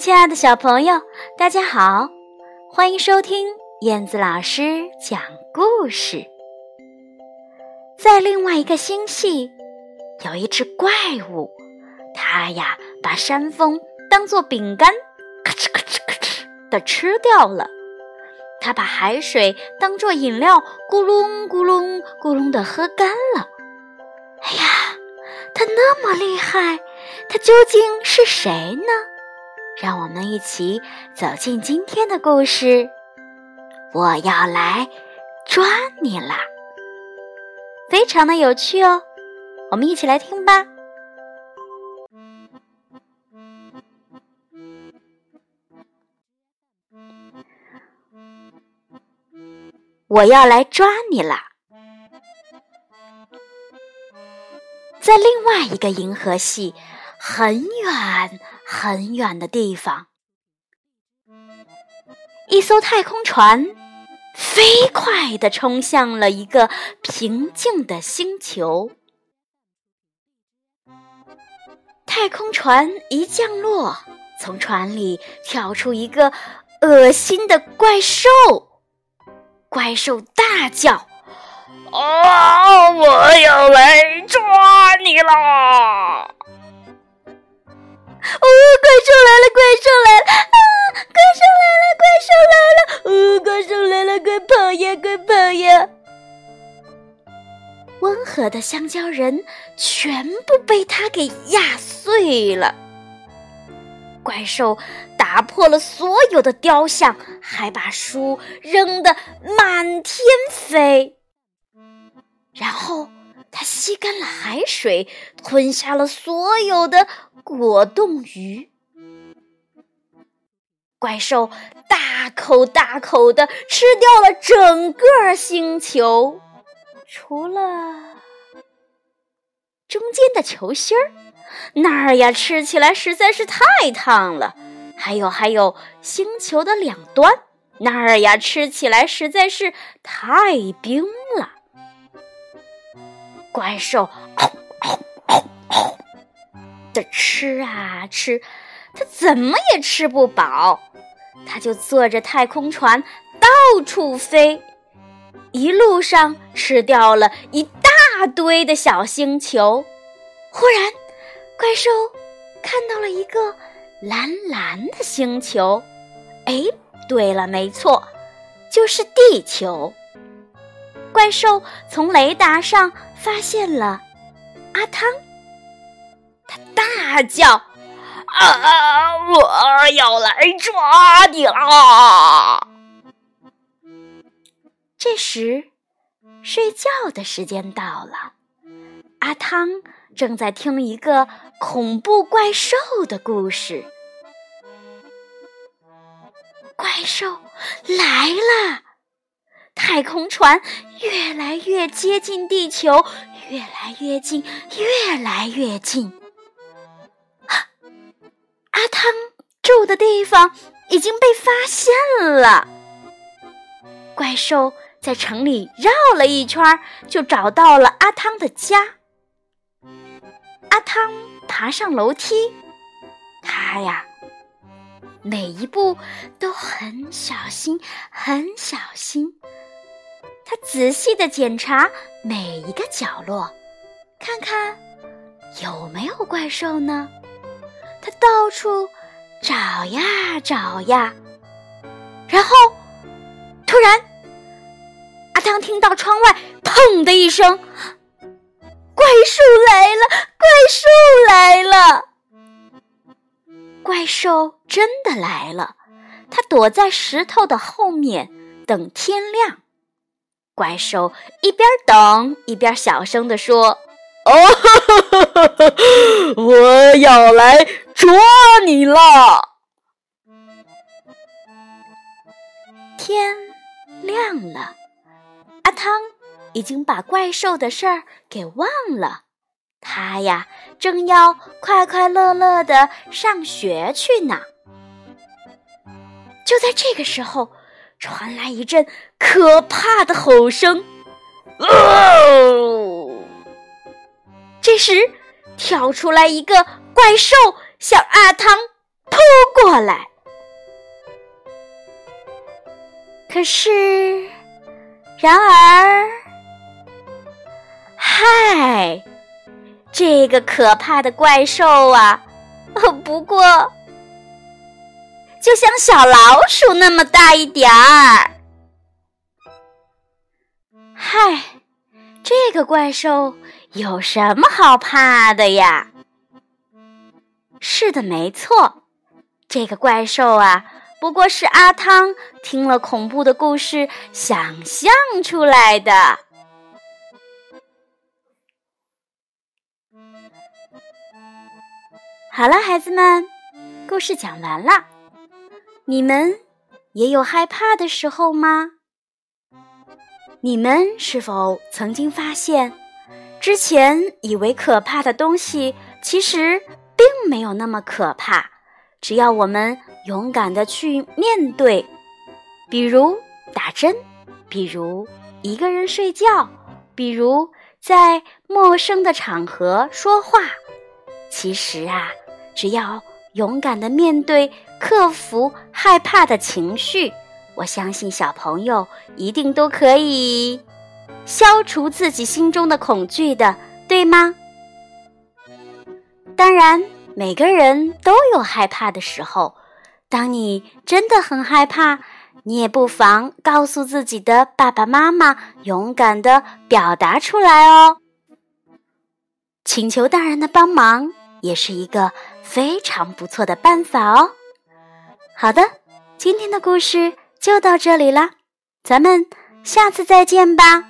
亲爱的小朋友，大家好，欢迎收听燕子老师讲故事。在另外一个星系，有一只怪物，它呀把山峰当做饼干，咔哧咔哧咔哧的吃掉了；它把海水当做饮料，咕隆咕隆咕隆的喝干了。哎呀，它那么厉害，它究竟是谁呢？让我们一起走进今天的故事。我要来抓你啦！非常的有趣哦，我们一起来听吧。我要来抓你啦！在另外一个银河系。很远很远的地方，一艘太空船飞快地冲向了一个平静的星球。太空船一降落，从船里跳出一个恶心的怪兽。怪兽大叫：“啊！我要来抓你啦！”哦，怪兽来了！怪兽来了！啊，怪兽来了！怪兽来了！哦，怪兽来了！快跑呀！快跑呀！温和的香蕉人全部被他给压碎了。怪兽打破了所有的雕像，还把书扔得满天飞。然后。他吸干了海水，吞下了所有的果冻鱼。怪兽大口大口的吃掉了整个星球，除了中间的球心儿，那儿呀吃起来实在是太烫了。还有还有，星球的两端，那儿呀吃起来实在是太冰了。怪兽嗷嗷嗷嗷的吃啊吃，它怎么也吃不饱，它就坐着太空船到处飞，一路上吃掉了一大堆的小星球。忽然，怪兽看到了一个蓝蓝的星球，哎，对了，没错，就是地球。怪兽从雷达上发现了阿汤，他大叫：“啊！我要来抓你啦！”这时，睡觉的时间到了。阿汤正在听一个恐怖怪兽的故事。怪兽来了。太空船越来越接近地球，越来越近，越来越近。阿汤住的地方已经被发现了。怪兽在城里绕了一圈，就找到了阿汤的家。阿汤爬上楼梯，他呀，每一步都很小心，很小心。他仔细的检查每一个角落，看看有没有怪兽呢？他到处找呀找呀，然后突然，阿汤听到窗外“砰”的一声，怪兽来了！怪兽来了！怪兽真的来了！他躲在石头的后面，等天亮。怪兽一边等一边小声地说：“哦，我要来捉你了！”天亮了，阿汤已经把怪兽的事儿给忘了，他呀正要快快乐乐的上学去呢。就在这个时候。传来一阵可怕的吼声，哦！这时跳出来一个怪兽，向阿汤扑过来。可是，然而，嗨，这个可怕的怪兽啊！不过，就像小老鼠那么大一点儿。嗨，这个怪兽有什么好怕的呀？是的，没错，这个怪兽啊，不过是阿汤听了恐怖的故事想象出来的。好了，孩子们，故事讲完了。你们也有害怕的时候吗？你们是否曾经发现，之前以为可怕的东西，其实并没有那么可怕？只要我们勇敢的去面对，比如打针，比如一个人睡觉，比如在陌生的场合说话。其实啊。只要勇敢的面对、克服害怕的情绪，我相信小朋友一定都可以消除自己心中的恐惧的，对吗？当然，每个人都有害怕的时候。当你真的很害怕，你也不妨告诉自己的爸爸妈妈，勇敢的表达出来哦，请求大人的帮忙。也是一个非常不错的办法哦。好的，今天的故事就到这里了，咱们下次再见吧。